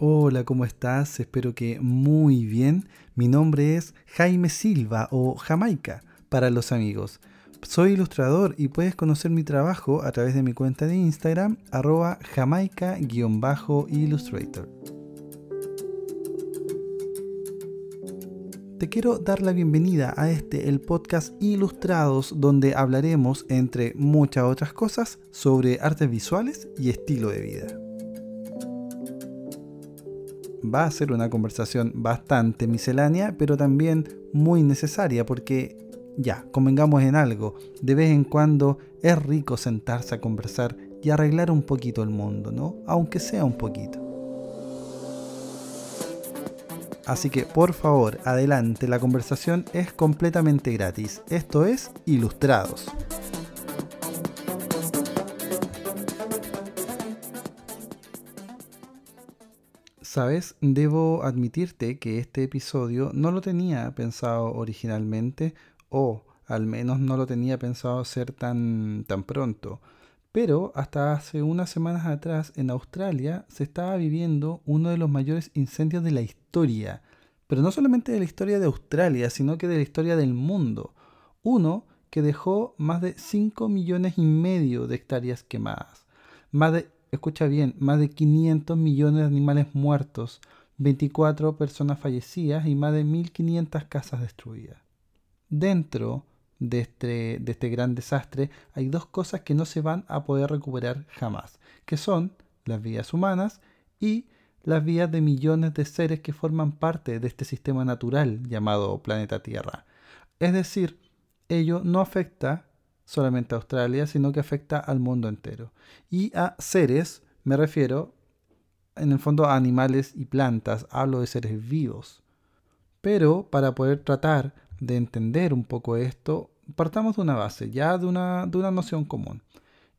Hola, ¿cómo estás? Espero que muy bien. Mi nombre es Jaime Silva o Jamaica para los amigos. Soy ilustrador y puedes conocer mi trabajo a través de mi cuenta de Instagram arroba jamaica-illustrator. Te quiero dar la bienvenida a este, el podcast Ilustrados, donde hablaremos, entre muchas otras cosas, sobre artes visuales y estilo de vida va a ser una conversación bastante miscelánea, pero también muy necesaria porque ya, convengamos en algo, de vez en cuando es rico sentarse a conversar y arreglar un poquito el mundo, ¿no? Aunque sea un poquito. Así que por favor, adelante, la conversación es completamente gratis. Esto es Ilustrados. Sabes, debo admitirte que este episodio no lo tenía pensado originalmente o al menos no lo tenía pensado hacer tan, tan pronto. Pero hasta hace unas semanas atrás en Australia se estaba viviendo uno de los mayores incendios de la historia. Pero no solamente de la historia de Australia, sino que de la historia del mundo. Uno que dejó más de 5 millones y medio de hectáreas quemadas. Más de escucha bien, más de 500 millones de animales muertos, 24 personas fallecidas y más de 1.500 casas destruidas. Dentro de este, de este gran desastre hay dos cosas que no se van a poder recuperar jamás, que son las vidas humanas y las vidas de millones de seres que forman parte de este sistema natural llamado planeta Tierra. Es decir, ello no afecta solamente a Australia, sino que afecta al mundo entero. Y a seres, me refiero, en el fondo a animales y plantas, hablo de seres vivos. Pero para poder tratar de entender un poco esto, partamos de una base, ya de una, de una noción común.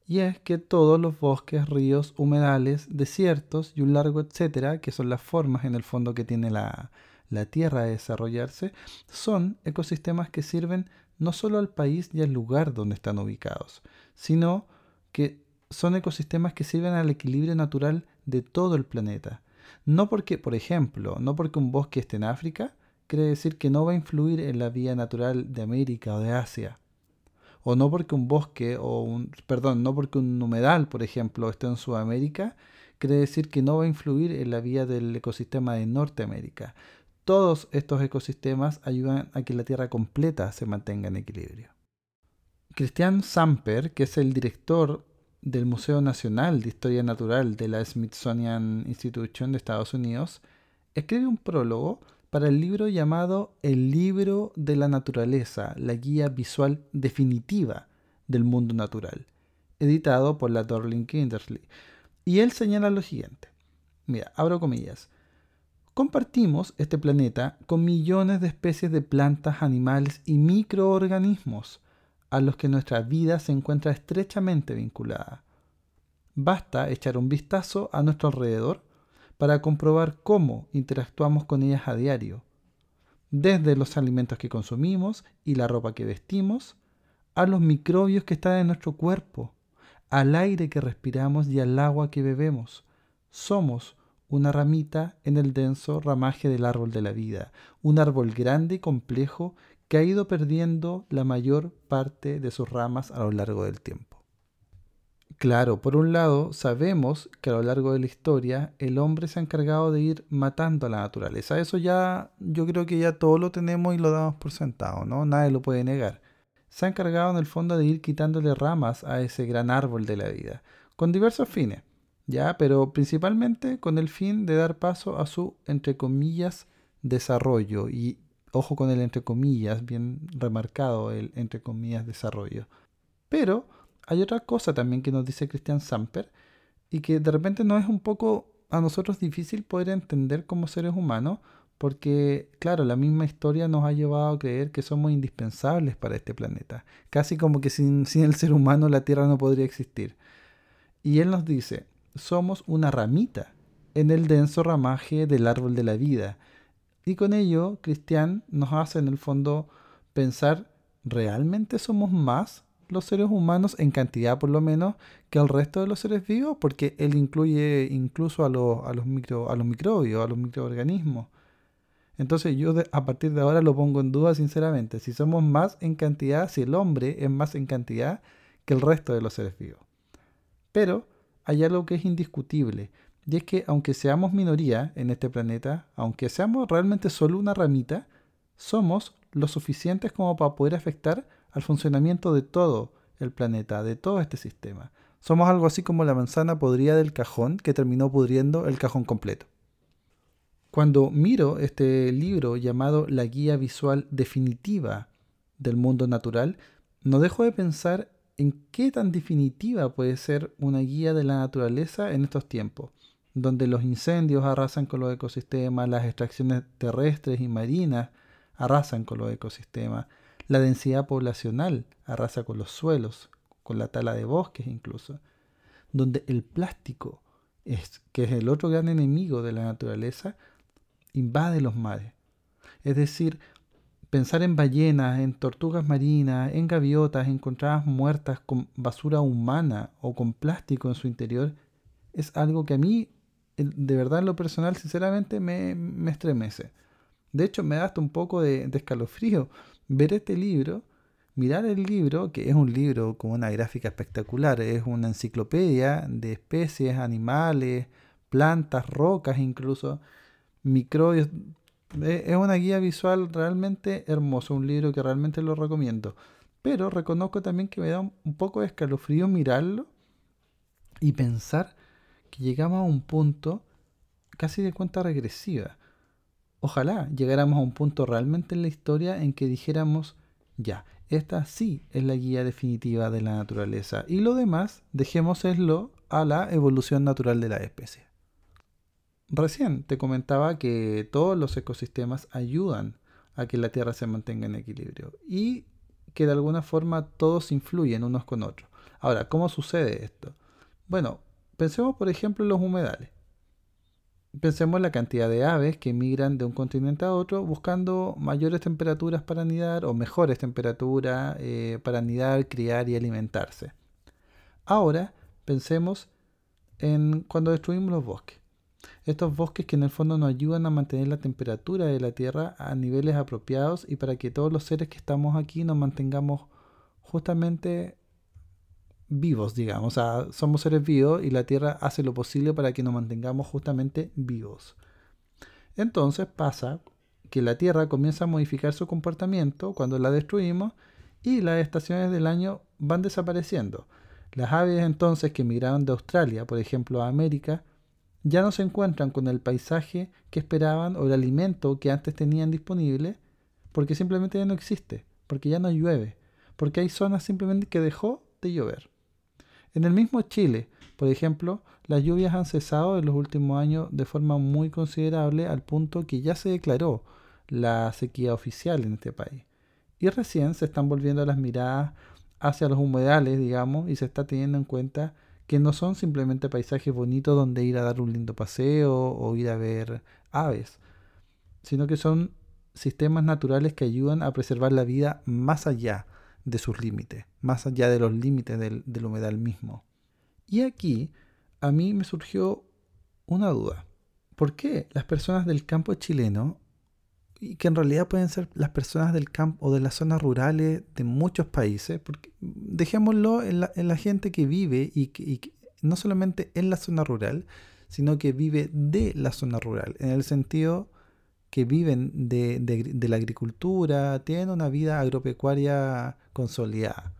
Y es que todos los bosques, ríos, humedales, desiertos y un largo etcétera, que son las formas en el fondo que tiene la, la Tierra de desarrollarse, son ecosistemas que sirven no solo al país y al lugar donde están ubicados, sino que son ecosistemas que sirven al equilibrio natural de todo el planeta. No porque, por ejemplo, no porque un bosque esté en África, quiere decir que no va a influir en la vía natural de América o de Asia. O no porque un bosque o un, perdón, no porque un humedal, por ejemplo, esté en Sudamérica, quiere decir que no va a influir en la vía del ecosistema de Norteamérica. Todos estos ecosistemas ayudan a que la Tierra completa se mantenga en equilibrio. Christian Samper, que es el director del Museo Nacional de Historia Natural de la Smithsonian Institution de Estados Unidos, escribe un prólogo para el libro llamado El libro de la naturaleza, la guía visual definitiva del mundo natural, editado por la Dorling Kindersley. Y él señala lo siguiente. Mira, abro comillas. Compartimos este planeta con millones de especies de plantas, animales y microorganismos a los que nuestra vida se encuentra estrechamente vinculada. Basta echar un vistazo a nuestro alrededor para comprobar cómo interactuamos con ellas a diario, desde los alimentos que consumimos y la ropa que vestimos, a los microbios que están en nuestro cuerpo, al aire que respiramos y al agua que bebemos. Somos una ramita en el denso ramaje del árbol de la vida, un árbol grande y complejo que ha ido perdiendo la mayor parte de sus ramas a lo largo del tiempo. Claro, por un lado, sabemos que a lo largo de la historia el hombre se ha encargado de ir matando a la naturaleza. Eso ya, yo creo que ya todo lo tenemos y lo damos por sentado, ¿no? Nadie lo puede negar. Se ha encargado en el fondo de ir quitándole ramas a ese gran árbol de la vida, con diversos fines. ¿Ya? Pero principalmente con el fin de dar paso a su, entre comillas, desarrollo. Y ojo con el entre comillas, bien remarcado el entre comillas desarrollo. Pero hay otra cosa también que nos dice Christian Samper y que de repente no es un poco a nosotros difícil poder entender como seres humanos porque, claro, la misma historia nos ha llevado a creer que somos indispensables para este planeta. Casi como que sin, sin el ser humano la Tierra no podría existir. Y él nos dice, somos una ramita en el denso ramaje del árbol de la vida. Y con ello, Cristian nos hace en el fondo pensar, ¿realmente somos más los seres humanos, en cantidad por lo menos, que el resto de los seres vivos, porque él incluye incluso a los, a los, micro, a los microbios, a los microorganismos. Entonces yo a partir de ahora lo pongo en duda sinceramente, si somos más en cantidad, si el hombre es más en cantidad que el resto de los seres vivos. Pero hay algo que es indiscutible, y es que aunque seamos minoría en este planeta, aunque seamos realmente solo una ramita, somos lo suficientes como para poder afectar al funcionamiento de todo el planeta, de todo este sistema. Somos algo así como la manzana podrida del cajón que terminó pudriendo el cajón completo. Cuando miro este libro llamado La Guía Visual Definitiva del Mundo Natural, no dejo de pensar en qué tan definitiva puede ser una guía de la naturaleza en estos tiempos, donde los incendios arrasan con los ecosistemas, las extracciones terrestres y marinas arrasan con los ecosistemas, la densidad poblacional arrasa con los suelos, con la tala de bosques incluso, donde el plástico, que es el otro gran enemigo de la naturaleza, invade los mares. Es decir, pensar en ballenas, en tortugas marinas, en gaviotas encontradas muertas con basura humana o con plástico en su interior, es algo que a mí, de verdad en lo personal, sinceramente me, estremece. De hecho, me da hasta un poco de, de escalofrío ver este libro, mirar el libro, que es un libro con una gráfica espectacular, es una enciclopedia de especies, animales, plantas, rocas incluso, microbios. Es una guía visual realmente hermosa, un libro que realmente lo recomiendo. Pero reconozco también que me da un poco de escalofrío mirarlo y pensar que llegamos a un punto casi de cuenta regresiva. Ojalá llegáramos a un punto realmente en la historia en que dijéramos, ya, esta sí es la guía definitiva de la naturaleza y lo demás dejémoslo a la evolución natural de la especie. Recién te comentaba que todos los ecosistemas ayudan a que la Tierra se mantenga en equilibrio y que de alguna forma todos influyen unos con otros. Ahora, ¿cómo sucede esto? Bueno, pensemos por ejemplo en los humedales. Pensemos en la cantidad de aves que migran de un continente a otro buscando mayores temperaturas para anidar o mejores temperaturas eh, para anidar, criar y alimentarse. Ahora pensemos en cuando destruimos los bosques. Estos bosques que en el fondo nos ayudan a mantener la temperatura de la Tierra a niveles apropiados y para que todos los seres que estamos aquí nos mantengamos justamente vivos, digamos. O sea, somos seres vivos y la Tierra hace lo posible para que nos mantengamos justamente vivos. Entonces pasa que la Tierra comienza a modificar su comportamiento cuando la destruimos y las estaciones del año van desapareciendo. Las aves entonces que migraron de Australia, por ejemplo, a América, ya no se encuentran con el paisaje que esperaban o el alimento que antes tenían disponible porque simplemente ya no existe, porque ya no llueve, porque hay zonas simplemente que dejó de llover. En el mismo Chile, por ejemplo, las lluvias han cesado en los últimos años de forma muy considerable al punto que ya se declaró la sequía oficial en este país. Y recién se están volviendo las miradas hacia los humedales, digamos, y se está teniendo en cuenta que no son simplemente paisajes bonitos donde ir a dar un lindo paseo o ir a ver aves, sino que son sistemas naturales que ayudan a preservar la vida más allá de sus límites, más allá de los límites del, humedal mismo. Y aquí a mí me surgió una duda. ¿Por qué las personas del campo chileno y que en realidad pueden ser las personas del campo o de las zonas rurales de muchos países, porque dejémoslo en la, gente que vive y, que, no solamente en la zona rural, sino que vive de la zona rural, en el sentido que viven de, de la agricultura, tienen una vida agropecuaria consolidada.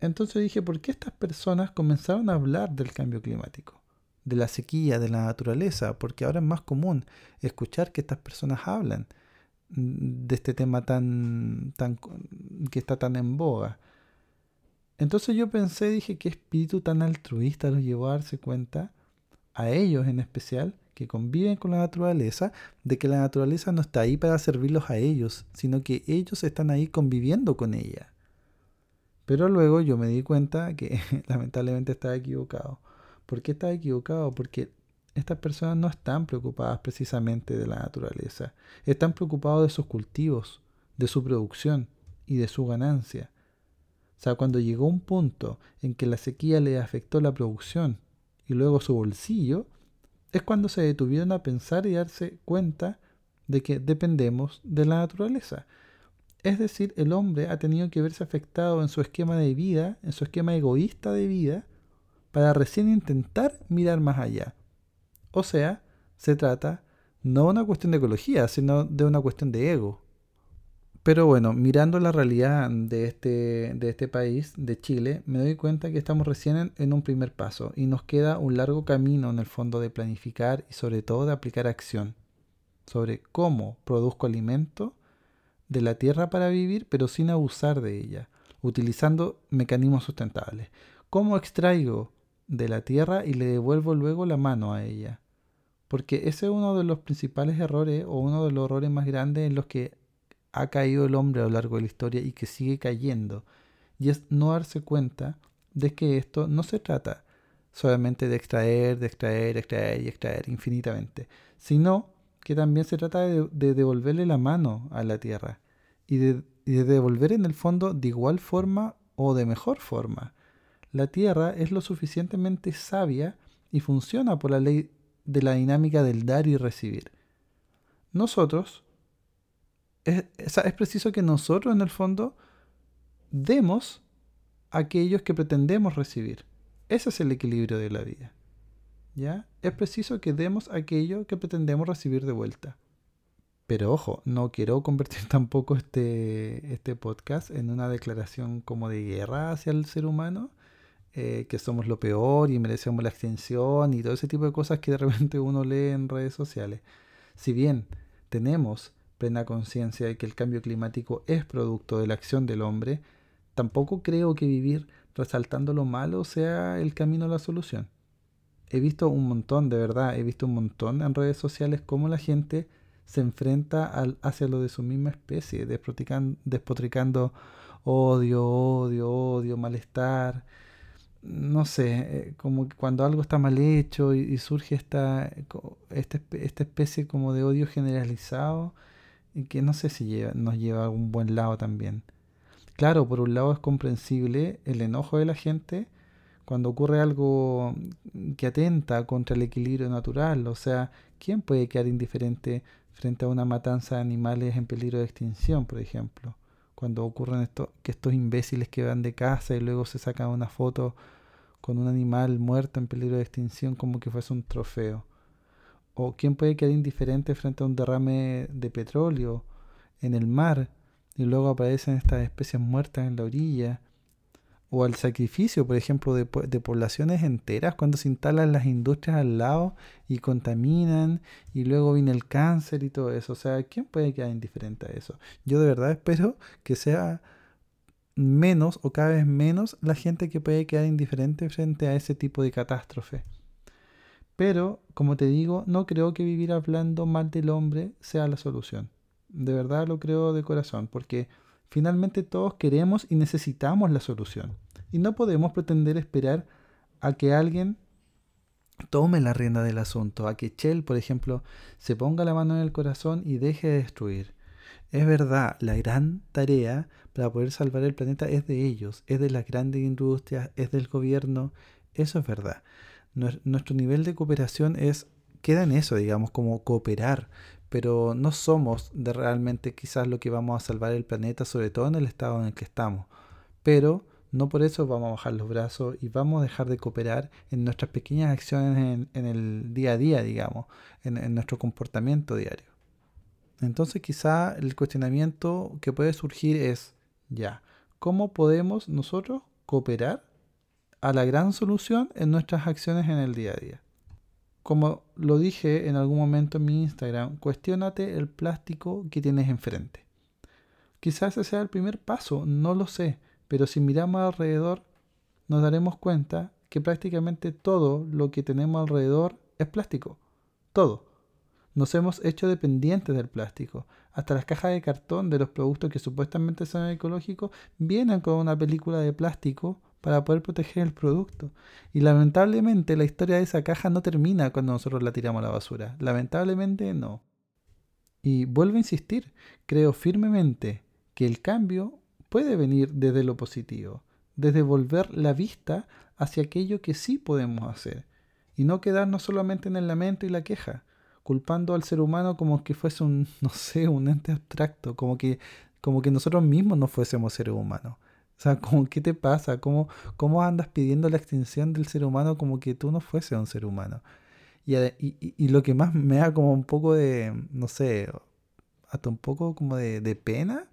Entonces dije, ¿por qué estas personas comenzaron a hablar del cambio climático? De la sequía, de la naturaleza, porque ahora es más común escuchar que estas personas hablan de este tema tan, tan que está tan en boga. Entonces yo pensé, dije, qué espíritu tan altruista los llevó a darse cuenta, a ellos en especial, que conviven con la naturaleza, de que la naturaleza no está ahí para servirlos a ellos, sino que ellos están ahí conviviendo con ella. Pero luego yo me di cuenta que lamentablemente estaba equivocado. ¿Por qué está equivocado? Porque estas personas no están preocupadas precisamente de la naturaleza, están preocupados de sus cultivos, de su producción y de su ganancia. O sea, cuando llegó un punto en que la sequía le afectó la producción y luego su bolsillo, es cuando se detuvieron a pensar y darse cuenta de que dependemos de la naturaleza. Es decir, el hombre ha tenido que verse afectado en su esquema de vida, en su esquema egoísta de vida, para recién intentar mirar más allá. O sea, se trata no de una cuestión de ecología, sino de una cuestión de ego. Pero bueno, mirando la realidad de este, de este país, de Chile, me doy cuenta que estamos recién en, en, un primer paso y nos queda un largo camino en el fondo de planificar y sobre todo de aplicar acción sobre cómo produzco alimento de la tierra para vivir, pero sin abusar de ella, utilizando mecanismos sustentables. ¿Cómo extraigo de la tierra y le devuelvo luego la mano a ella? Porque ese es uno de los principales errores o uno de los errores más grandes en los que ha caído el hombre a lo largo de la historia y que sigue cayendo. Y es no darse cuenta de que esto no se trata solamente de extraer, de extraer, extraer y extraer infinitamente, sino que también se trata de, devolverle la mano a la tierra y de, devolver en el fondo de igual forma o de mejor forma. La tierra es lo suficientemente sabia y funciona por la ley de la dinámica del dar y recibir. Nosotros, es, preciso que nosotros en el fondo demos aquellos que pretendemos recibir. Ese es el equilibrio de la vida. ¿ya? Es preciso que demos aquello que pretendemos recibir de vuelta. Pero ojo, no quiero convertir tampoco este, este podcast en una declaración como de guerra hacia el ser humano, eh, que somos lo peor y merecemos la extinción y todo ese tipo de cosas que de repente uno lee en redes sociales. Si bien tenemos plena conciencia de que el cambio climático es producto de la acción del hombre, tampoco creo que vivir resaltando lo malo sea el camino a la solución he visto un montón, de verdad, he visto un montón en redes sociales cómo la gente se enfrenta al, hacia lo de su misma especie, despotricando odio, odio, odio, malestar. No sé, eh, como cuando algo está mal hecho y, surge esta, esta, esta, especie como de odio generalizado y que no sé si lleva, nos lleva a un buen lado también. Claro, por un lado es comprensible el enojo de la gente, cuando ocurre algo que atenta contra el equilibrio natural. O sea, ¿quién puede quedar indiferente frente a una matanza de animales en peligro de extinción, por ejemplo? Cuando ocurren esto, que estos imbéciles que van de casa y luego se sacan una foto con un animal muerto en peligro de extinción como que fuese un trofeo. O quién puede quedar indiferente frente a un derrame de petróleo en el mar y luego aparecen estas especies muertas en la orilla o al sacrificio, por ejemplo, de, poblaciones enteras cuando se instalan las industrias al lado y contaminan y luego viene el cáncer y todo eso. O sea, ¿quién puede quedar indiferente a eso? Yo de verdad espero que sea menos o cada vez menos la gente que puede quedar indiferente frente a ese tipo de catástrofe. Pero, como te digo, no creo que vivir hablando mal del hombre sea la solución. De verdad lo creo de corazón, porque finalmente todos queremos y necesitamos la solución. Y no podemos pretender esperar a que alguien tome la rienda del asunto, a que Shell, por ejemplo, se ponga la mano en el corazón y deje de destruir. Es verdad, la gran tarea para poder salvar el planeta es de ellos, es de las grandes industrias, es del gobierno, eso es verdad. Nuestro nivel de cooperación es queda en eso, digamos, como cooperar, pero no somos de realmente quizás lo que vamos a salvar el planeta, sobre todo en el estado en el que estamos. Pero no por eso vamos a bajar los brazos y vamos a dejar de cooperar en nuestras pequeñas acciones en, el día a día, digamos, en, nuestro comportamiento diario. Entonces quizá el cuestionamiento que puede surgir es, ya, ¿cómo podemos nosotros cooperar a la gran solución en nuestras acciones en el día a día? Como lo dije en algún momento en mi Instagram, cuestionate el plástico que tienes enfrente. Quizás ese sea el primer paso, no lo sé pero si miramos alrededor, nos daremos cuenta que prácticamente todo lo que tenemos alrededor es plástico. Todo. Nos hemos hecho dependientes del plástico. Hasta las cajas de cartón de los productos que supuestamente son ecológicos vienen con una película de plástico para poder proteger el producto. Y lamentablemente la historia de esa caja no termina cuando nosotros la tiramos a la basura. Lamentablemente no. Y vuelvo a insistir, creo firmemente que el cambio puede venir desde lo positivo. desde volver la vista hacia aquello que sí podemos hacer y no quedarnos solamente en el lamento y la queja, culpando al ser humano como que fuese un, no sé, un ente abstracto, como que, como que nosotros mismos no fuésemos seres humanos. O sea, como, ¿qué te pasa? ¿Cómo, ¿Cómo andas pidiendo la extinción del ser humano como que tú no fuese un ser humano? Y, y, lo que más me da como un poco de, no sé, hasta un poco como de pena,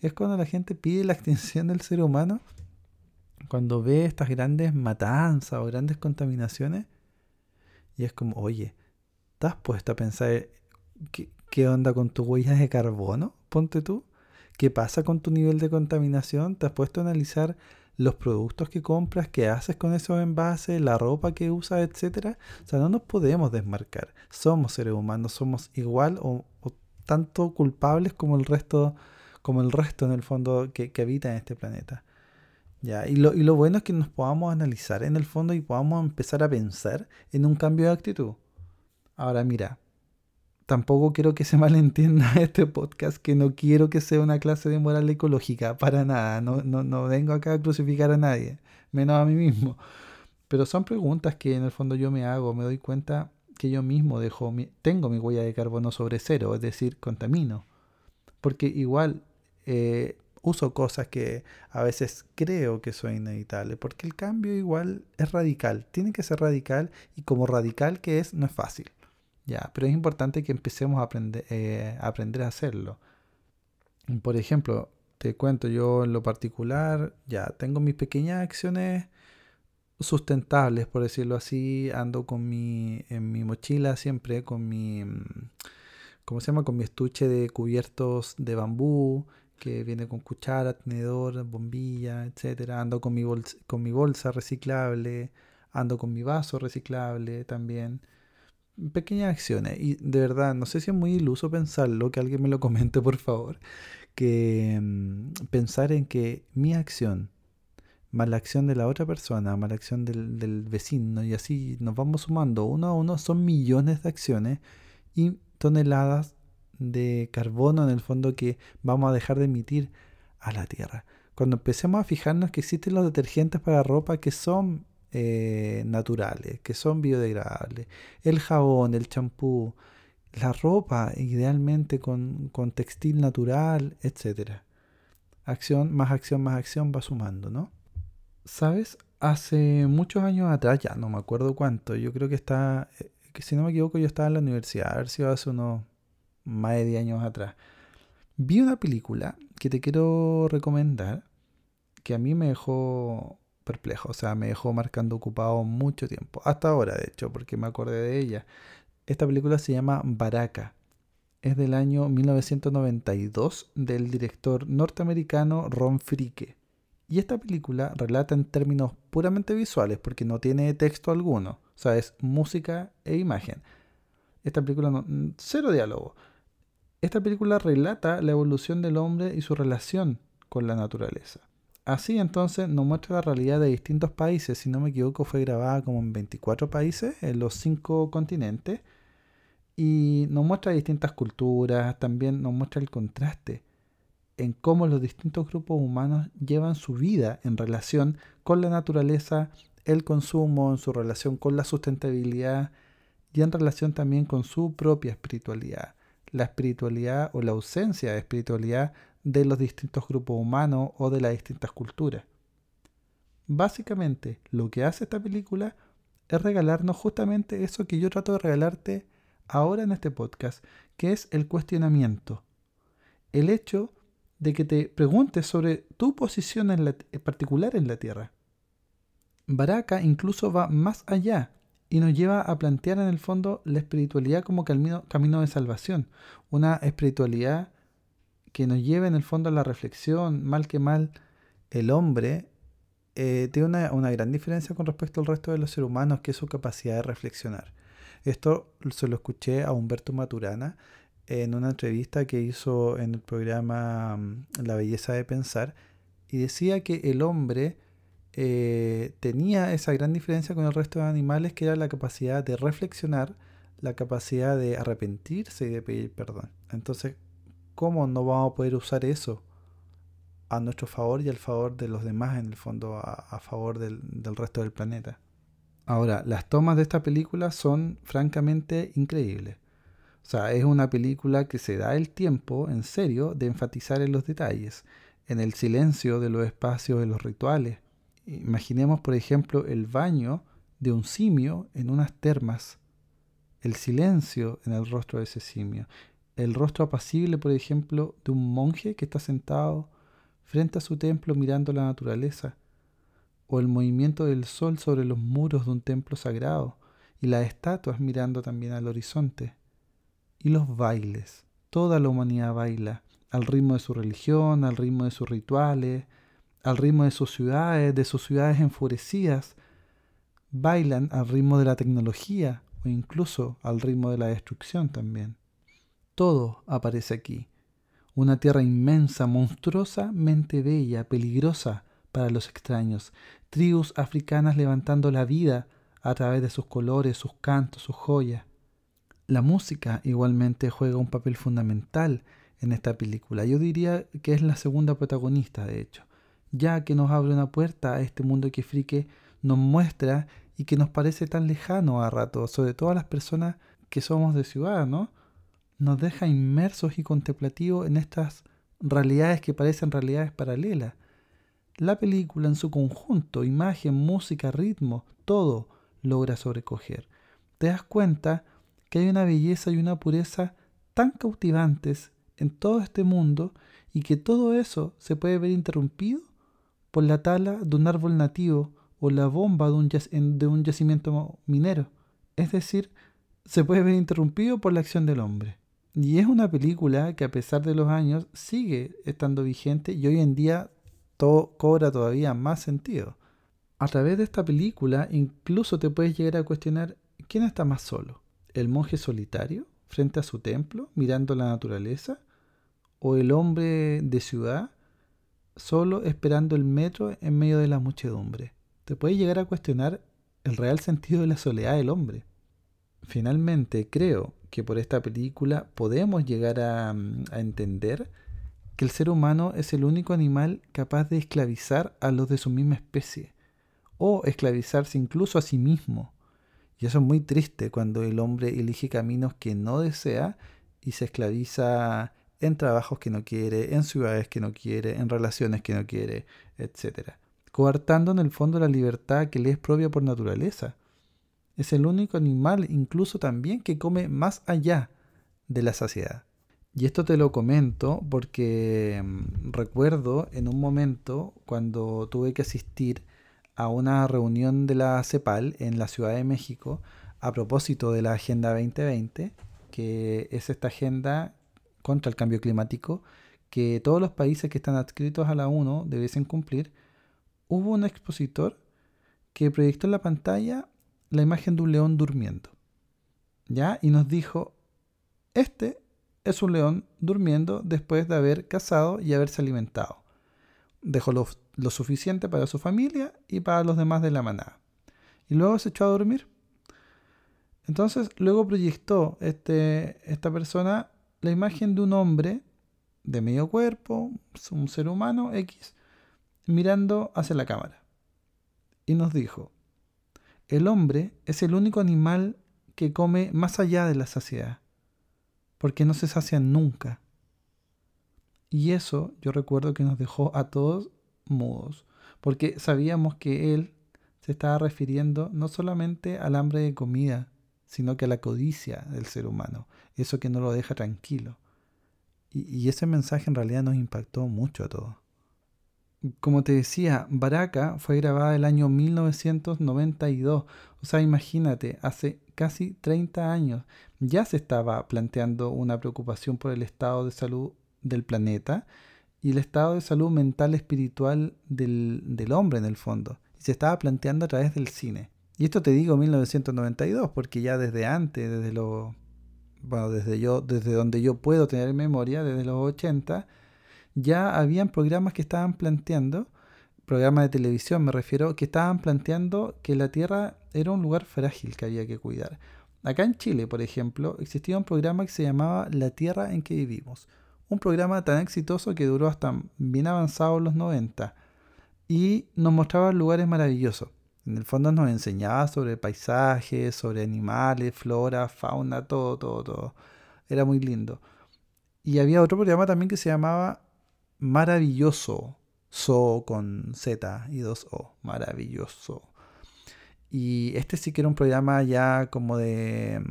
es cuando la gente pide la extinción del ser humano, cuando ve estas grandes matanzas o grandes contaminaciones, y es como, oye, ¿estás puesto a pensar qué, qué onda con tus huellas de carbono? Ponte tú. ¿Qué pasa con tu nivel de contaminación? ¿Te has puesto a analizar los productos que compras, qué haces con esos envases, la ropa que usas, etcétera? O sea, no nos podemos desmarcar. Somos seres humanos, somos igual o, tanto culpables como el resto, como el resto en el fondo que, que habita en este planeta. Ya, y lo, y lo bueno es que nos podamos analizar en el fondo y podamos empezar a pensar en un cambio de actitud. Ahora mira, tampoco quiero que se malentienda este podcast, que no quiero que sea una clase de moral ecológica, para nada, no, no, no vengo acá a crucificar a nadie, menos a mí mismo. Pero son preguntas que en el fondo yo me hago, me doy cuenta que yo mismo dejo tengo mi huella de carbono sobre cero, es decir, contamino. Porque igual eh, uso cosas que a veces creo que son inevitables, porque el cambio igual es radical, tiene que ser radical y como radical que es, no es fácil. Ya, pero es importante que empecemos a aprender, eh, a aprender a hacerlo. Por ejemplo, te cuento yo en lo particular, ya tengo mis pequeñas acciones sustentables, por decirlo así, ando con mi en mi mochila siempre con mi ¿cómo se llama? con mi estuche de cubiertos de bambú, que viene con cuchara, tenedor, bombilla, etcétera. Ando con mi, bolsa, con mi bolsa reciclable, ando con mi vaso reciclable también. Pequeñas acciones. Y de verdad, no sé si es muy iluso pensarlo, que alguien me lo comente por favor, que mm, pensar en que mi acción, más la acción de la otra persona, más la acción del, del vecino, y así nos vamos sumando uno a uno, son millones de acciones y toneladas de carbono en el fondo que vamos a dejar de emitir a la Tierra. Cuando empecemos a fijarnos que existen los detergentes para ropa que son eh, naturales, que son biodegradables, el jabón, el champú, la ropa idealmente con, con textil natural, etc. Acción, más acción, más acción va sumando, ¿no? ¿Sabes? Hace muchos años atrás, ya no me acuerdo cuánto, yo creo que está, eh, que si no me equivoco yo estaba en la universidad, a ver si hace unos más de 10 años atrás, vi una película que te quiero recomendar que a mí me dejó perplejo, o sea, me dejó marcando ocupado mucho tiempo, hasta ahora de hecho, porque me acordé de ella. Esta película se llama Baraka, es del año 1992 del director norteamericano Ron Fricke. Y esta película relata en términos puramente visuales, porque no tiene texto alguno, o sea, es música e imagen. Esta película no, cero diálogo. Esta película relata la evolución del hombre y su relación con la naturaleza. Así entonces nos muestra la realidad de distintos países, si no me equivoco fue grabada como en 24 países, en los 5 continentes, y nos muestra distintas culturas, también nos muestra el contraste en cómo los distintos grupos humanos llevan su vida en relación con la naturaleza, el consumo, en su relación con la sustentabilidad y en relación también con su propia espiritualidad la espiritualidad o la ausencia de espiritualidad de los distintos grupos humanos o de las distintas culturas. Básicamente, lo que hace esta película es regalarnos justamente eso que yo trato de regalarte ahora en este podcast, que es el cuestionamiento. El hecho de que te preguntes sobre tu posición en, particular en la Tierra. Baraka incluso va más allá y nos lleva a plantear en el fondo la espiritualidad como camino, camino de salvación. Una espiritualidad que nos lleva en el fondo a la reflexión, mal que mal, el hombre eh, tiene una, una, gran diferencia con respecto al resto de los seres humanos, que es su capacidad de reflexionar. Esto se lo escuché a Humberto Maturana en una entrevista que hizo en el programa mm, La belleza de pensar, y decía que el hombre eh, tenía esa gran diferencia con el resto de animales que era la capacidad de reflexionar, la capacidad de arrepentirse y de pedir perdón. Entonces, ¿cómo no vamos a poder usar eso a nuestro favor y al favor de los demás, en el fondo, a, favor del, del resto del planeta. Ahora, las tomas de esta película son francamente increíbles. O sea, es una película que se da el tiempo, en serio, de enfatizar en los detalles, en el silencio de los espacios de los rituales. Imaginemos, por ejemplo, el baño de un simio en unas termas, el silencio en el rostro de ese simio, el rostro apacible, por ejemplo, de un monje que está sentado frente a su templo mirando la naturaleza, o el movimiento del sol sobre los muros de un templo sagrado, y las estatuas mirando también al horizonte y los bailes. Toda la humanidad baila al ritmo de su religión, al ritmo de sus rituales, al ritmo de sus ciudades, de sus ciudades enfurecidas. Bailan al ritmo de la tecnología o incluso al ritmo de la destrucción también. Todo aparece aquí. Una tierra inmensa, monstruosamente bella, peligrosa para los extraños. Tribus africanas levantando la vida a través de sus colores, sus cantos, sus joyas. La música igualmente juega un papel fundamental en esta película. Yo diría que es la segunda protagonista, de hecho, ya que nos abre una puerta a este mundo que Frique nos muestra y que nos parece tan lejano a rato, sobre todo a las personas que somos de ciudad, ¿no? Nos deja inmersos y contemplativos en estas realidades que parecen realidades paralelas. La película en su conjunto, imagen, música, ritmo, todo logra sobrecoger. Te das cuenta que hay una belleza y una pureza tan cautivantes en todo este mundo y que todo eso se puede ver interrumpido por la tala de un árbol nativo o la bomba de un, yacimiento minero. Es decir, se puede ver interrumpido por la acción del hombre. Y es una película que a pesar de los años sigue estando vigente y hoy en día cobra todavía más sentido. A través de esta película incluso te puedes llegar a cuestionar quién está más solo, el monje solitario frente a su templo, mirando la naturaleza, o el hombre de ciudad solo esperando el metro en medio de la muchedumbre. Te puede llegar a cuestionar el real sentido de la soledad del hombre. Finalmente, creo que por esta película podemos llegar a, a entender que el ser humano es el único animal capaz de esclavizar a los de su misma especie, o esclavizarse incluso a sí mismo y eso es muy triste cuando el hombre elige caminos que no desea y se esclaviza en trabajos que no quiere, en ciudades que no quiere, en relaciones que no quiere, etc. Coartando en el fondo la libertad que le es propia por naturaleza. Es el único animal incluso también que come más allá de la saciedad. Y esto te lo comento porque mm, recuerdo en un momento cuando tuve que asistir a una reunión de la CEPAL en la Ciudad de México a propósito de la Agenda 2020, que es esta agenda contra el cambio climático que todos los países que están adscritos a la ONU debiesen cumplir, hubo un expositor que proyectó en la pantalla la imagen de un león durmiendo. ¿Ya? Y nos dijo, este es un león durmiendo después de haber cazado y haberse alimentado. Dejó los lo suficiente para su familia y para los demás de la manada. Y luego se echó a dormir. Entonces luego proyectó este, esta persona la imagen de un hombre de medio cuerpo, un ser humano X, mirando hacia la cámara. Y nos dijo, el hombre es el único animal que come más allá de la saciedad, porque no se sacian nunca. Y eso yo recuerdo que nos dejó a todos mudos, porque sabíamos que él se estaba refiriendo no solamente al hambre de comida, sino que a la codicia del ser humano, eso que no lo deja tranquilo. Y, ese mensaje en realidad nos impactó mucho a todos. Como te decía, Baraka fue grabada el año 1992. O sea, imagínate, hace casi 30 años ya se estaba planteando una preocupación por el estado de salud del planeta y el estado de salud mental espiritual del, del hombre en el fondo. Y se estaba planteando a través del cine. Y esto te digo 1992, porque ya desde antes, desde lo bueno, desde yo, desde donde yo puedo tener memoria, desde los 80, ya habían programas que estaban planteando, programas de televisión me refiero, que estaban planteando que la Tierra era un lugar frágil que había que cuidar. Acá en Chile, por ejemplo, existía un programa que se llamaba La Tierra en que vivimos un programa tan exitoso que duró hasta bien avanzados los 90 y nos mostraba lugares maravillosos. En el fondo nos enseñaba sobre paisajes, sobre animales, flora, fauna, todo, todo, todo. Era muy lindo. Y había otro programa también que se llamaba Maravilloso, So con Z y dos O, maravilloso. Y este sí que era un programa ya como de,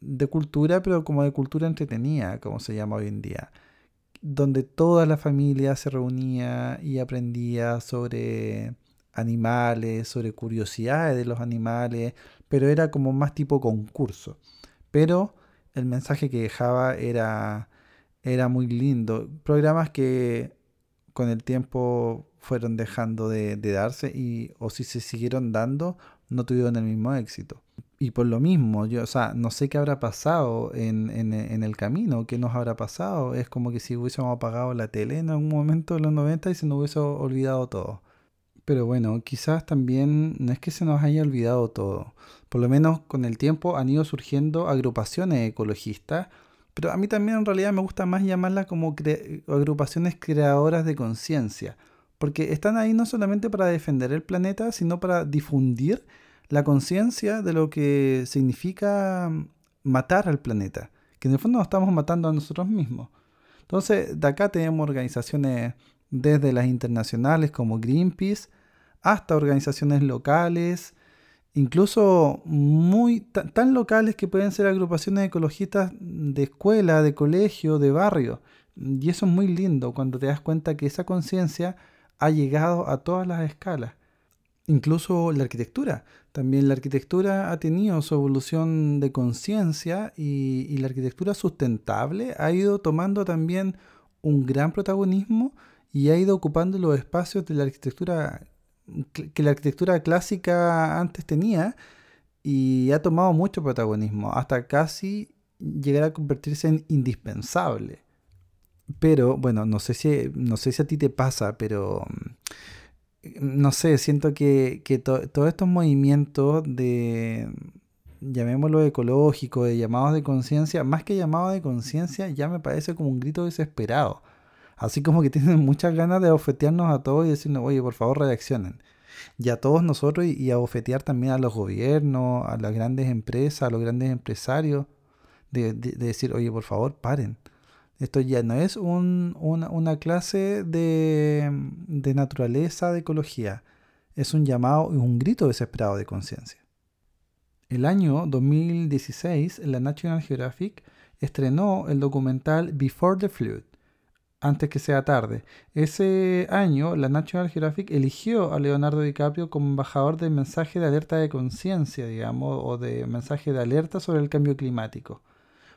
de cultura, pero como de cultura entretenida, como se llama hoy en día donde toda la familia se reunía y aprendía sobre animales, sobre curiosidades de los animales, pero era como más tipo concurso. Pero el mensaje que dejaba era, era muy lindo. Programas que con el tiempo fueron dejando de, darse y o si se siguieron dando, no tuvieron el mismo éxito y por lo mismo, yo, o sea, no sé qué habrá pasado en, el camino, qué nos habrá pasado. Es como que si hubiésemos apagado la tele en algún momento de los 90 y se nos hubiese olvidado todo. Pero bueno, quizás también no es que se nos haya olvidado todo. Por lo menos con el tiempo han ido surgiendo agrupaciones ecologistas, pero a mí también en realidad me gusta más llamarlas como agrupaciones creadoras de conciencia, porque están ahí no solamente para defender el planeta, sino para difundir la conciencia de lo que significa mm, matar al planeta, que en el fondo nos estamos matando a nosotros mismos. Entonces, de acá tenemos organizaciones desde las internacionales como Greenpeace hasta organizaciones locales, incluso muy tan locales que pueden ser agrupaciones ecologistas de escuela, de colegio, de barrio. Y eso es muy lindo cuando te das cuenta que esa conciencia ha llegado a todas las escalas. Incluso la arquitectura. También la arquitectura ha tenido su evolución de conciencia y, la arquitectura sustentable ha ido tomando también un gran protagonismo y ha ido ocupando los espacios de la arquitectura que la arquitectura clásica antes tenía y ha tomado mucho protagonismo hasta casi llegar a convertirse en indispensable. Pero bueno, no sé si no sé si a ti te pasa, pero no sé, siento que, todos estos movimientos de, llamémoslo ecológico, de llamados de conciencia, más que llamados de conciencia, ya me parece como un grito desesperado. Así como que tienen muchas ganas de abofetearnos a todos y decirnos, oye, por favor, reaccionen. Y a todos nosotros y, y abofetear también a los gobiernos, a las grandes empresas, a los grandes empresarios, de decir, oye, por favor, paren. Esto ya no es una, clase de, naturaleza, de ecología. Es un llamado y un grito desesperado de conciencia. El año 2016, la National Geographic estrenó el documental Before the Flood, antes que sea tarde. Ese año, la National Geographic eligió a Leonardo DiCaprio como embajador del mensaje de alerta de conciencia, digamos, o de mensaje de alerta sobre el cambio climático.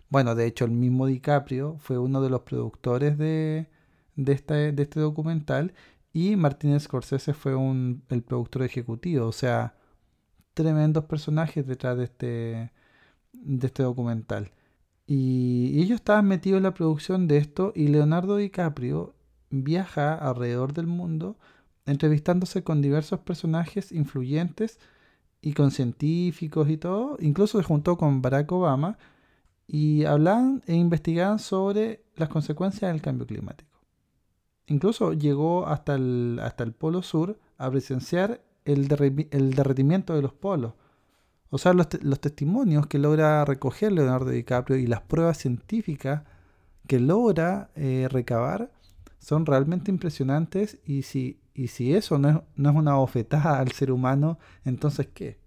Bueno, de hecho, el mismo DiCaprio fue uno de los productores de, este, de documental y Martínez Scorsese fue el productor ejecutivo. O sea, tremendos personajes detrás de este, de este documental. Y, ellos estaban metidos en la producción de esto y Leonardo DiCaprio viaja alrededor del mundo entrevistándose con diversos personajes influyentes y con científicos y todo. Incluso se juntó con Barack Obama y hablaban e investigaban sobre las consecuencias del cambio climático. Incluso llegó hasta el, hasta el Polo Sur a presenciar el, derretimiento de los polos. O sea, los, testimonios que logra recoger Leonardo DiCaprio y las pruebas científicas que logra eh, recabar son realmente impresionantes y si, y si eso no es, no es una bofetada al ser humano, entonces ¿qué?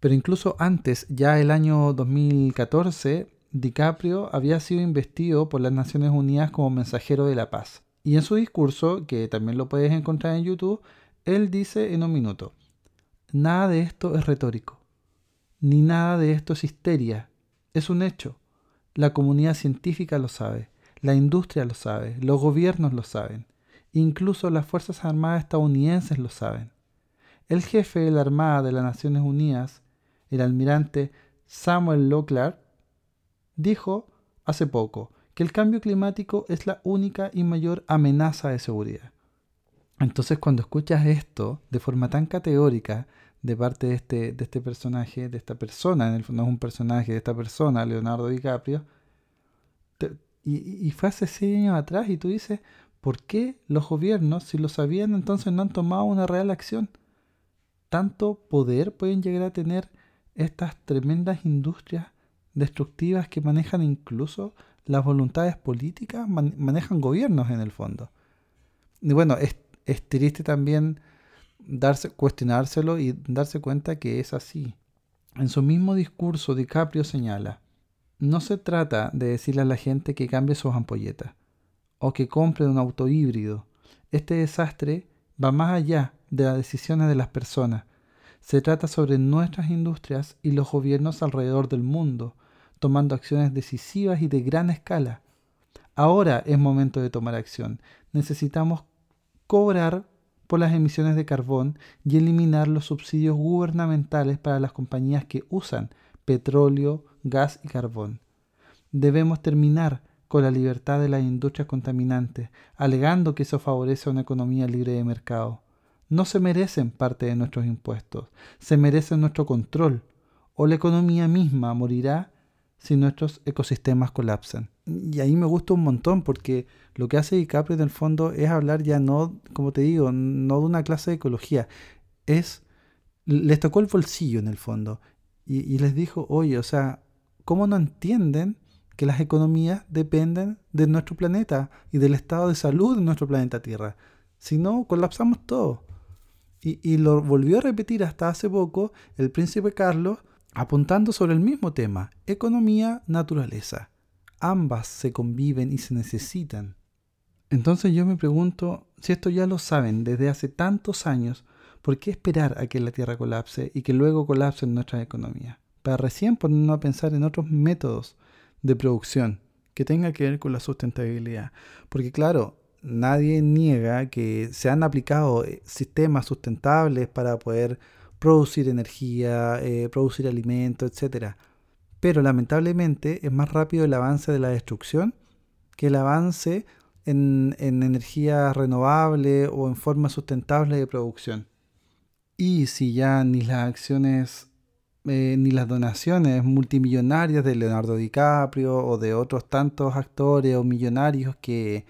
Pero incluso antes, ya el año 2014, DiCaprio había sido investido por las Naciones Unidas como mensajero de la paz. Y en su discurso, que también lo puedes encontrar en YouTube, él dice en un minuto, nada de esto es retórico, ni nada de esto es histeria, es un hecho. La comunidad científica lo sabe, la industria lo sabe, los gobiernos lo saben, incluso las Fuerzas Armadas estadounidenses lo saben. El jefe de la Armada de las Naciones Unidas, el almirante Samuel Locklear, dijo hace poco que el cambio climático es la única y mayor amenaza de seguridad. Entonces cuando escuchas esto de forma tan categórica de parte de este, de este personaje, de esta persona, en el fondo es un personaje de esta persona, Leonardo DiCaprio, Y, fue hace seis años atrás y tú dices, ¿por qué los gobiernos, si lo sabían, entonces no han tomado una real acción? Tanto poder pueden llegar a tener estas tremendas industrias destructivas que manejan incluso las voluntades políticas, manejan gobiernos en el fondo. Y bueno, es, es triste también cuestionárselo y darse cuenta que es así. En su mismo discurso, DiCaprio señala, no se trata de decirle a la gente que cambie sus ampolletas o que compre un auto híbrido. Este desastre va más allá de las decisiones de las personas. Se trata sobre nuestras industrias y los gobiernos alrededor del mundo, tomando acciones decisivas y de gran escala. Ahora es momento de tomar acción. Necesitamos cobrar por las emisiones de carbón y eliminar los subsidios gubernamentales para las compañías que usan petróleo, gas y carbón. Debemos terminar con la libertad de las industrias contaminantes, alegando que eso favorece una economía libre de mercado. No se merecen parte de nuestros impuestos, se merecen nuestro control, o la economía misma morirá si nuestros ecosistemas colapsan. Y ahí me gusta un montón porque lo que hace DiCaprio en el fondo es hablar ya no, como te digo, no de una clase de ecología, es, les tocó el bolsillo en el fondo y, les dijo, oye, o sea, ¿cómo no entienden que las economías dependen de nuestro planeta y del estado de salud de nuestro planeta Tierra? Si no, colapsamos todo. Y, y lo volvió a repetir hasta hace poco el príncipe Carlos apuntando sobre el mismo tema, economía, naturaleza. Ambas se conviven y se necesitan. Entonces yo me pregunto, si esto ya lo saben desde hace tantos años, ¿por qué esperar a que la Tierra colapse y que luego colapse nuestra economía? Para recién ponernos a pensar en otros métodos de producción que tenga que ver con la sustentabilidad. Porque claro, nadie niega que se han aplicado eh, sistemas sustentables para poder producir energía, eh, producir alimentos, etc. Pero lamentablemente es más rápido el avance de la destrucción que el avance en, energía renovable o en forma sustentable de producción. Y si ya ni las acciones eh, ni las donaciones multimillonarias de Leonardo DiCaprio o de otros tantos actores o millonarios que,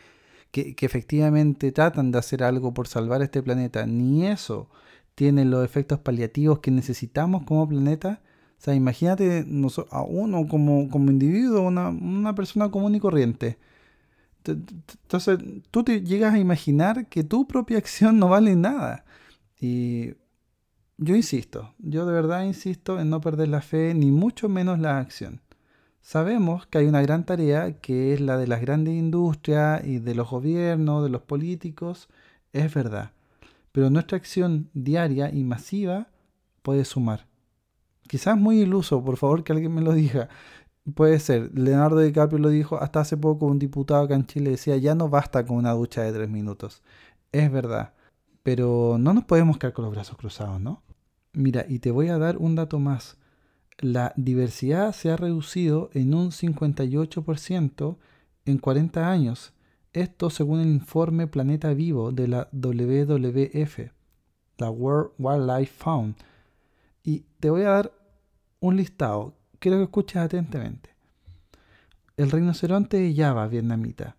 que, que, efectivamente tratan de hacer algo por salvar este planeta, ni eso tiene los efectos paliativos que necesitamos como planeta. O sea, imagínate a uno como, como individuo, una, una persona común y corriente. Entonces, tú te llegas a imaginar que tu propia acción no vale nada. Y yo insisto, yo de verdad insisto en no perder la fe, ni mucho menos la acción. Sabemos que hay una gran tarea que es la de las grandes industrias y de los gobiernos, de los políticos, es verdad pero nuestra acción diaria y masiva puede sumar. Quizás muy iluso, por favor que alguien me lo diga. Puede ser, Leonardo DiCaprio lo dijo, hasta hace poco un diputado acá en Chile decía, ya no basta con una ducha de tres minutos. Es verdad, pero no nos podemos quedar con los brazos cruzados, ¿no? Mira, y te voy a dar un dato más. La diversidad se ha reducido en un 58% en 40 años esto según el informe Planeta Vivo de la WWF, la World Wildlife Fund. Y te voy a dar un listado. Quiero que escuches atentamente. El rinoceronte de Java, vietnamita.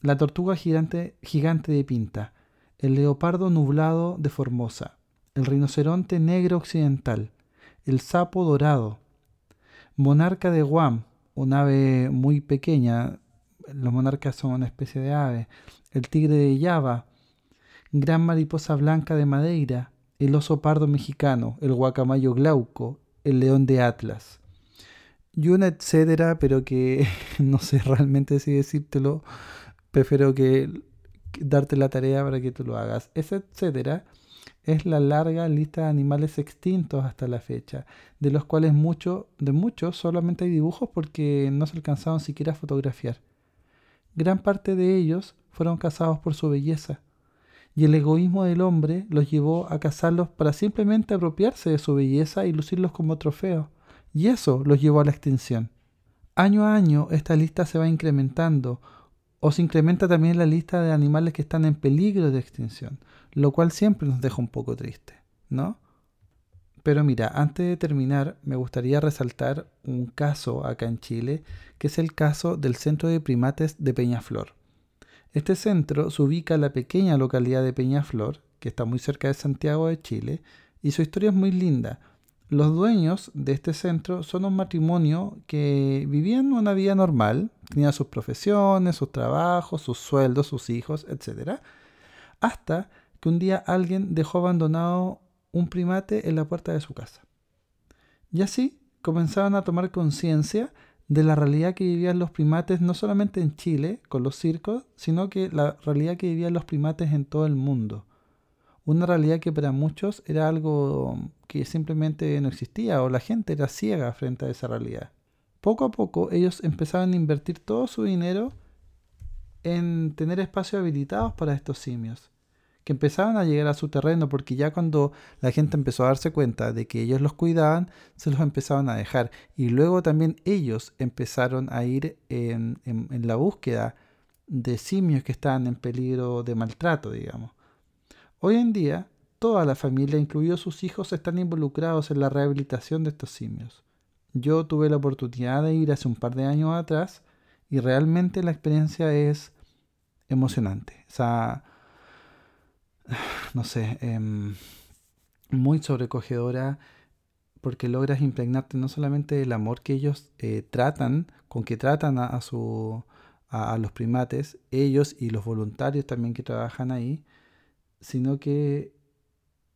La tortuga gigante, gigante de Pinta. El leopardo nublado de Formosa. El rinoceronte negro occidental. El sapo dorado. Monarca de Guam, un ave muy pequeña, los monarcas son una especie de ave, el tigre de Java, gran mariposa blanca de Madeira, el oso pardo mexicano, el guacamayo glauco, el león de Atlas. Y una etcétera, pero que no sé realmente si decírtelo, prefiero que darte la tarea para que tú lo hagas. Ese etcétera es la larga lista de animales extintos hasta la fecha, de los cuales mucho, de muchos solamente hay dibujos porque no se alcanzaron siquiera a fotografiar. Gran parte de ellos fueron cazados por su belleza, y el egoísmo del hombre los llevó a cazarlos para simplemente apropiarse de su belleza y lucirlos como trofeos, y eso los llevó a la extinción. Año a año esta lista se va incrementando, o se incrementa también la lista de animales que están en peligro de extinción, lo cual siempre nos deja un poco triste, ¿no? Pero mira, antes de terminar, me gustaría resaltar un caso acá en Chile, que es el caso del Centro de Primates de Peñaflor. Este centro se ubica en la pequeña localidad de Peñaflor, que está muy cerca de Santiago de Chile, y su historia es muy linda. Los dueños de este centro son un matrimonio que vivían una vida normal, tenían sus profesiones, sus trabajos, sus sueldos, sus hijos, etc. Hasta que un día alguien dejó abandonado un primate en la puerta de su casa. Y así comenzaron a tomar conciencia de la realidad que vivían los primates no solamente en Chile con los circos, sino que la realidad que vivían los primates en todo el mundo. Una realidad que para muchos era algo que simplemente no existía o la gente era ciega frente a esa realidad. Poco a poco ellos empezaron a invertir todo su dinero en tener espacios habilitados para estos simios que empezaban a llegar a su terreno porque ya cuando la gente empezó a darse cuenta de que ellos los cuidaban, se los empezaban a dejar. Y luego también ellos empezaron a ir en, en la búsqueda de simios que estaban en peligro de maltrato, digamos. Hoy en día, toda la familia, incluidos sus hijos, están involucrados en la rehabilitación de estos simios. Yo tuve la oportunidad de ir hace un par de años atrás y realmente la experiencia es emocionante. O sea, no sé, em, muy sobrecogedora porque logras impregnarte no solamente del amor que ellos eh, tratan, con que tratan a, su, a, los primates, ellos y los voluntarios también que trabajan ahí, sino que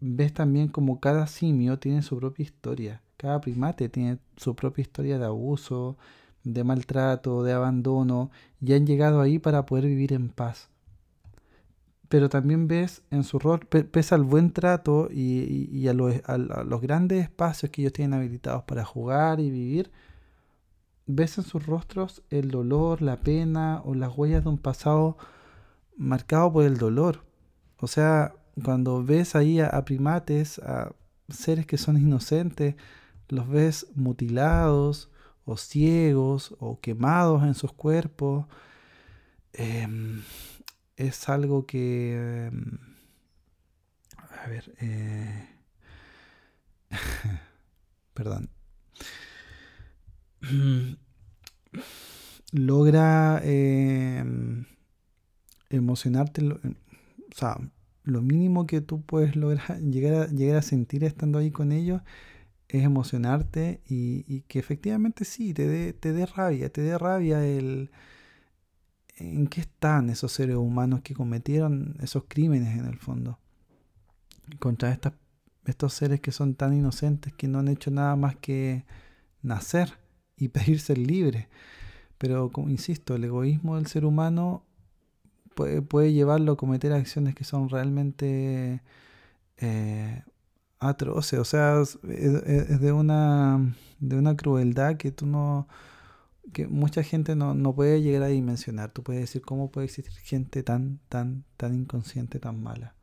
ves también como cada simio tiene su propia historia, cada primate tiene su propia historia de abuso, de maltrato, de abandono, y han llegado ahí para poder vivir en paz pero también ves en su rol, pese al buen trato y, a, los, grandes espacios que ellos tienen habilitados para jugar y vivir, ves en sus rostros el dolor, la pena o las huellas de un pasado marcado por el dolor. O sea, cuando ves ahí a, primates, a seres que son inocentes, los ves mutilados o ciegos o quemados en sus cuerpos. Em, es algo que... Em, a ver... Eh, perdón. Logra em, emocionarte. Em, o sea, lo mínimo que tú puedes lograr llegar a, llegar a sentir estando ahí con ellos es emocionarte y, que efectivamente sí, te dé te dé rabia, te dé rabia el, en qué están esos seres humanos que cometieron esos crímenes en el fondo contra estos seres que son tan inocentes que no han hecho nada más que nacer y pedirse libres. Pero, como insisto, el egoísmo del ser humano puede, puede llevarlo a cometer acciones que son realmente eh, atroces. O sea, es, es, de, una, de una crueldad que tú no, que mucha gente no, puede llegar a dimensionar. Tú puedes decir cómo puede existir gente tan, tan, tan inconsciente, tan mala.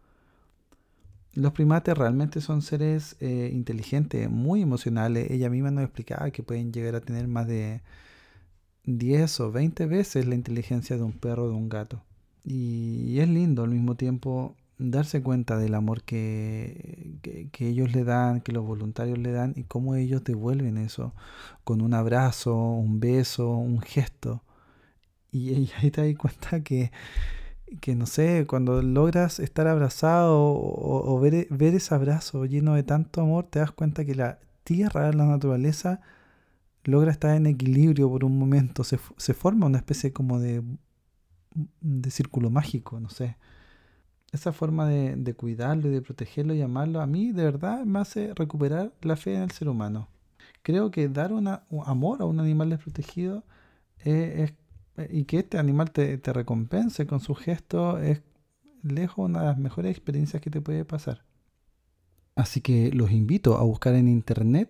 Los primates realmente son seres eh, inteligentes, muy emocionales. Ella misma nos explicaba que pueden llegar a tener más de 10 o 20 veces la inteligencia de un perro o de un gato. Y, es lindo al mismo tiempo darse cuenta del amor que, que, ellos le dan, que los voluntarios le dan y cómo ellos devuelven eso con un abrazo, un beso, un gesto. Y, ahí te das cuenta que, que, no sé, cuando logras estar abrazado o, ver, ver, ese abrazo lleno de tanto amor, te das cuenta que la tierra, la naturaleza, logra estar en equilibrio por un momento. Se, se forma una especie como de, de círculo mágico, no sé esa forma de, cuidarlo y de protegerlo y amarlo, a mí de verdad me hace recuperar la fe en el ser humano. Creo que dar un amor a un animal desprotegido es, y que este animal te, te recompense con su gesto es lejos una de las mejores experiencias que te puede pasar. Así que los invito a buscar en internet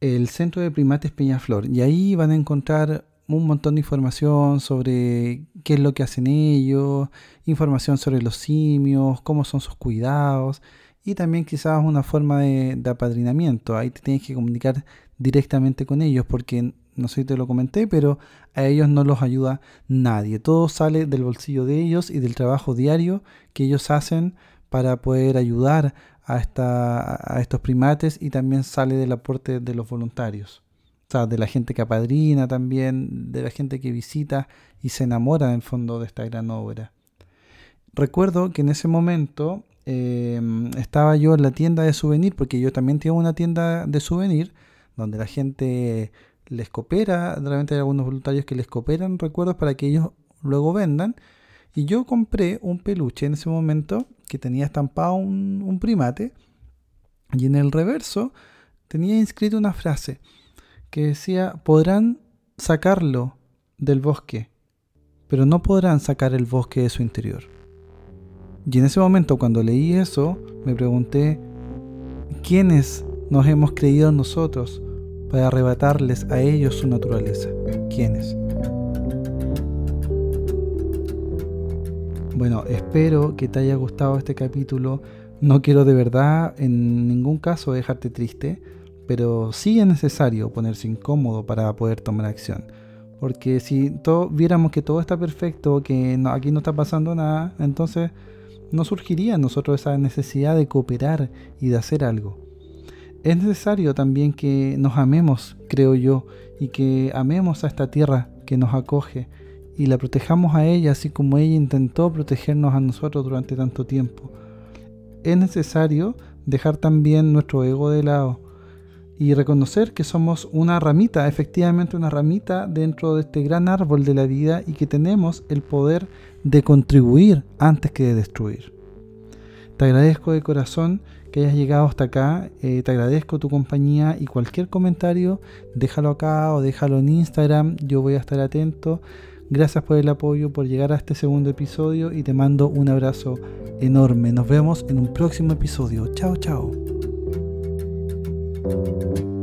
el Centro de Primates Peñaflor y ahí van a encontrar un montón de información sobre qué es lo que hacen ellos, información sobre los simios, cómo son sus cuidados y también quizás una forma de, apadrinamiento. Ahí te tienes que comunicar directamente con ellos porque no sé si te lo comenté, pero a ellos no los ayuda nadie. Todo sale del bolsillo de ellos y del trabajo diario que ellos hacen para poder ayudar a, esta, a estos primates y también sale del aporte de los voluntarios. O sea, de la gente que apadrina también, de la gente que visita y se enamora en el fondo de esta gran obra. Recuerdo que en ese momento em, estaba yo en la tienda de souvenir, porque yo también tengo una tienda de souvenir, donde la gente les coopera, realmente hay algunos voluntarios que les cooperan recuerdos para que ellos luego vendan. Y yo compré un peluche en ese momento que tenía estampado un, primate y en el reverso tenía inscrito una frase que decía, podrán sacarlo del bosque, pero no podrán sacar el bosque de su interior. Y en ese momento cuando leí eso, me pregunté, ¿quiénes nos hemos creído nosotros para arrebatarles a ellos su naturaleza? ¿Quiénes? Bueno, espero que te haya gustado este capítulo. No quiero de verdad en ningún caso dejarte triste, pero sí es necesario ponerse incómodo para poder tomar acción. Porque si viéramos que todo está perfecto, que aquí no está pasando nada, entonces no surgiría en nosotros esa necesidad de cooperar y de hacer algo. Es necesario también que nos amemos, creo yo, y que amemos a esta tierra que nos acoge y la protejamos a ella así como ella intentó protegernos a nosotros durante tanto tiempo. Es necesario dejar también nuestro ego de lado y reconocer que somos una ramita, efectivamente una ramita dentro de este gran árbol de la vida y que tenemos el poder de contribuir antes que de destruir. Te agradezco de corazón que hayas llegado hasta acá, eh, te agradezco tu compañía y cualquier comentario déjalo acá o déjalo en Instagram, yo voy a estar atento. Gracias por el apoyo, por llegar a este segundo episodio y te mando un abrazo enorme. Nos vemos en un próximo episodio. Chao, chao. Thank you.